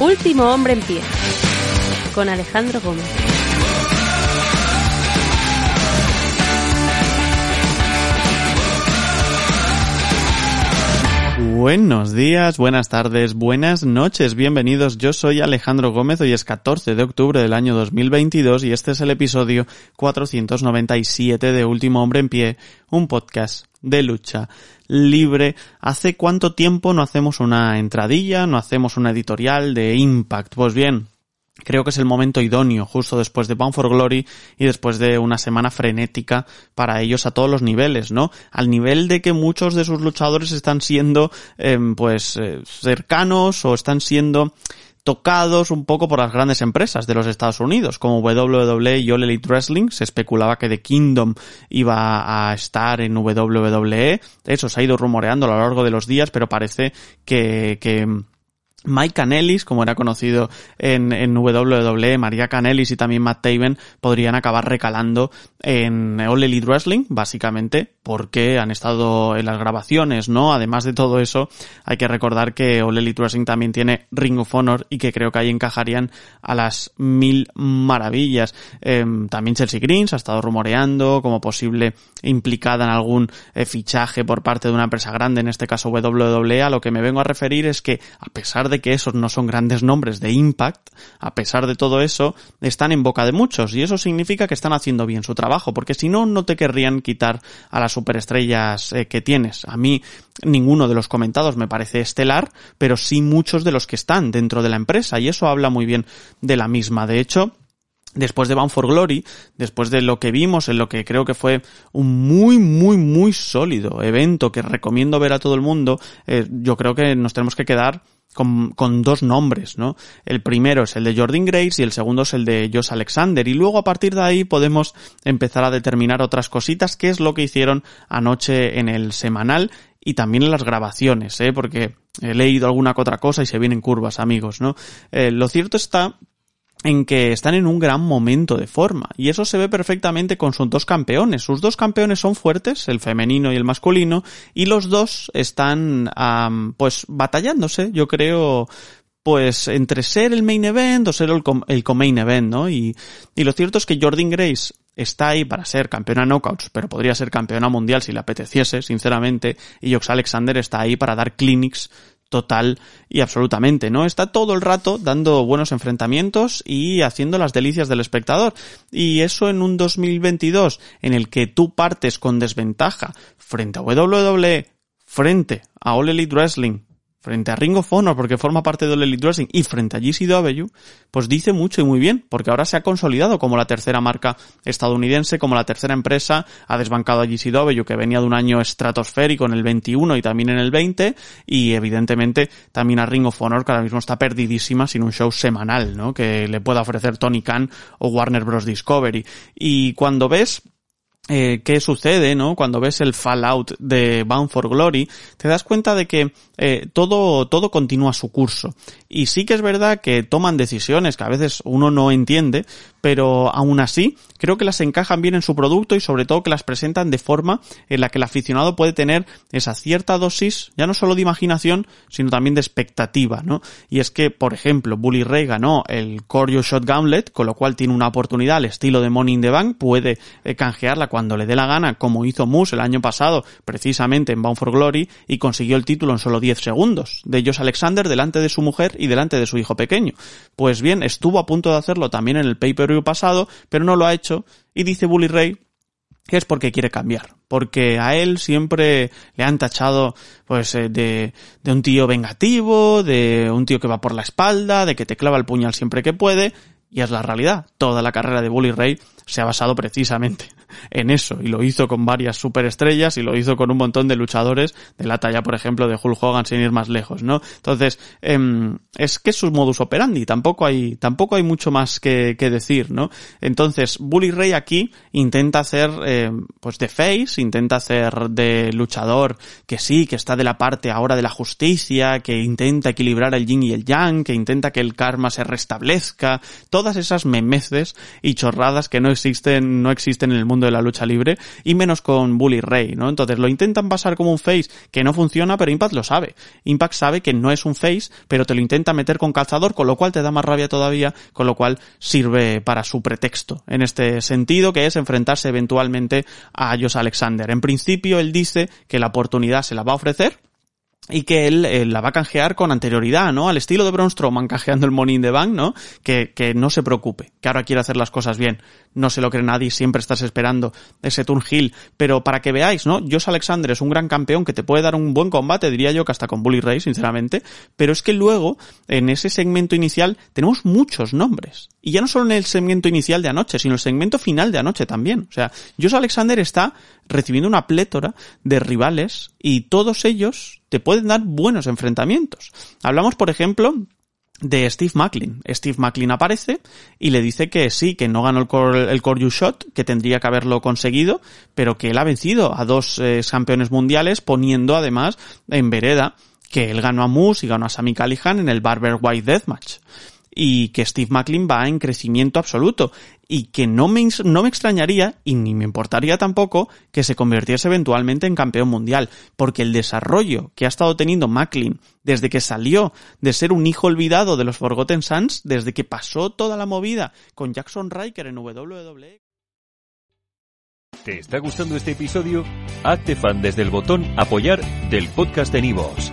Último hombre en pie. Con Alejandro Gómez. Buenos días, buenas tardes, buenas noches, bienvenidos. Yo soy Alejandro Gómez, hoy es 14 de octubre del año 2022 y este es el episodio 497 de Último Hombre en Pie, un podcast de lucha libre. ¿Hace cuánto tiempo no hacemos una entradilla, no hacemos una editorial de Impact? Pues bien, Creo que es el momento idóneo, justo después de Bound for Glory y después de una semana frenética para ellos a todos los niveles, ¿no? Al nivel de que muchos de sus luchadores están siendo, em, pues, eh, cercanos o están siendo tocados un poco por las grandes empresas de los Estados Unidos, como WWE y All Elite Wrestling. Se especulaba que The Kingdom iba a estar en WWE. Eso se ha ido rumoreando a lo largo de los días, pero parece que, que Mike Canellis, como era conocido en, en WWE, María Canellis y también Matt Taven podrían acabar recalando en All Elite Wrestling, básicamente, porque han estado en las grabaciones, ¿no? Además de todo eso, hay que recordar que All Elite Wrestling también tiene Ring of Honor y que creo que ahí encajarían a las mil maravillas. Em, también Chelsea Greens ha estado rumoreando como posible implicada en algún eh, fichaje por parte de una empresa grande, en este caso WWE. A lo que me vengo a referir es que, a pesar de que esos no son grandes nombres de Impact, a pesar de todo eso, están en boca de muchos y eso significa que están haciendo bien su trabajo, porque si no, no te querrían quitar a las superestrellas eh, que tienes. A mí ninguno de los comentados me parece estelar, pero sí muchos de los que están dentro de la empresa y eso habla muy bien de la misma. De hecho, después de Bound for Glory, después de lo que vimos en lo que creo que fue un muy, muy, muy sólido evento que recomiendo ver a todo el mundo, eh, yo creo que nos tenemos que quedar con, con, dos nombres, ¿no? El primero es el de Jordan Grace y el segundo es el de Josh Alexander. Y luego a partir de ahí podemos empezar a determinar otras cositas, que es lo que hicieron anoche en el semanal y también en las grabaciones, ¿eh? Porque he leído alguna que otra cosa y se vienen curvas, amigos, ¿no? Eh, lo cierto está en que están en un gran momento de forma. Y eso se ve perfectamente con sus dos campeones. Sus dos campeones son fuertes, el femenino y el masculino, y los dos están, pues, batallándose, yo creo, pues, entre ser el main event o ser el, el co-main event, ¿no? Y, y lo cierto es que Jordan Grace está ahí para ser campeona knockouts, pero podría ser campeona mundial si le apeteciese, sinceramente, y Jox Alexander está ahí para dar clinics total y absolutamente, ¿no? Está todo el rato dando buenos enfrentamientos y haciendo las delicias del espectador. Y eso en un 2022 en el que tú partes con desventaja frente a WWE, frente a All Elite Wrestling, frente a Ring of porque forma parte del Elite Wrestling y frente a GCW, pues dice mucho y muy bien, porque ahora se ha consolidado como la tercera marca estadounidense, como la tercera empresa, ha desbancado a GCW que venía de un año estratosférico en el 21 y también en el 20 y evidentemente también a Ring of Honor que ahora mismo está perdidísima sin un show semanal, ¿no? Que le pueda ofrecer Tony Khan o Warner Bros. Discovery. Y cuando ves eh, qué sucede, ¿no? Cuando ves el Fallout de Bound for Glory, te das cuenta de que eh, todo, todo continúa su curso. Y sí que es verdad que toman decisiones que a veces uno no entiende, pero aún así creo que las encajan bien en su producto y sobre todo que las presentan de forma en la que el aficionado puede tener esa cierta dosis, ya no solo de imaginación, sino también de expectativa, ¿no? Y es que, por ejemplo, Bully Ray ganó el Corio Shot Gauntlet, con lo cual tiene una oportunidad al estilo de Money in the Bank, puede eh, canjearla le dé la gana, como hizo Moose el año pasado, precisamente en Bound for Glory, y consiguió el título en solo 10 segundos, de Josh Alexander delante de su mujer y delante de su hijo pequeño. Pues bien, estuvo a punto de hacerlo también en el paper pasado, pero no lo ha hecho, y dice Bully Ray que es porque quiere cambiar, porque a él siempre le han tachado pues eh, de, de un tío vengativo, de un tío que va por la espalda, de que te clava el puñal siempre que puede, y es la realidad. Toda la carrera de Bully Ray se ha basado precisamente en eso y lo hizo con varias superestrellas y lo hizo con un montón de luchadores de la talla, por ejemplo, de Hulk Hogan sin ir más lejos, ¿no? Entonces, eh, es que es su modus operandi, tampoco hay, tampoco hay mucho más que, que decir, ¿no? Entonces, Bully Ray aquí intenta hacer, eh, pues de face, intenta hacer de luchador que sí, que está de la parte ahora de la justicia, que intenta equilibrar el yin y el yang, que intenta que el karma se restablezca, todas esas memeces y chorradas que no existen, no existen en el mundo de la lucha libre, y menos con Bully Ray, ¿no? Entonces lo intentan pasar como un face que no funciona, pero Impact lo sabe. Impact sabe que no es un face, pero te lo intenta meter con calzador, con lo cual te da más rabia todavía, con lo cual sirve para su pretexto en este sentido, que es enfrentarse eventualmente a Josh Alexander. En principio él dice que la oportunidad se la va a ofrecer, y que él eh, la va a canjear con anterioridad, ¿no? Al estilo de Braun Strowman canjeando el Money in the Bank, ¿no? Que, que no se preocupe, que ahora quiere hacer las cosas bien. No se lo cree nadie, siempre estás esperando ese turn heel. Pero para que veáis, ¿no? Josh Alexander es un gran campeón que te puede dar un buen combate, diría yo que hasta con Bully Ray, sinceramente. Pero es que luego, en ese segmento inicial, tenemos muchos nombres. Y ya no solo en el segmento inicial de anoche, sino el segmento final de anoche también. O sea, Josh Alexander está recibiendo una plétora de rivales y todos ellos te pueden dar buenos enfrentamientos. Hablamos, por ejemplo, de Steve Macklin. Steve Macklin aparece y le dice que sí, que no ganó el core, el Shot, que tendría que haberlo conseguido, pero que él ha vencido a dos eh, campeones mundiales poniendo además en vereda que él ganó a Moose y ganó a Sami Callihan en el Barber White Deathmatch y que Steve Macklin va en crecimiento absoluto y que no me, no me extrañaría y ni me importaría tampoco que se convirtiese eventualmente en campeón mundial, porque el desarrollo que ha estado teniendo Macklin desde que salió de ser un hijo olvidado de los Forgotten Sons, desde que pasó toda la movida con Jackson Riker en WWE. ¿Te está gustando este episodio? Hazte fan desde el botón apoyar del podcast de Nivos.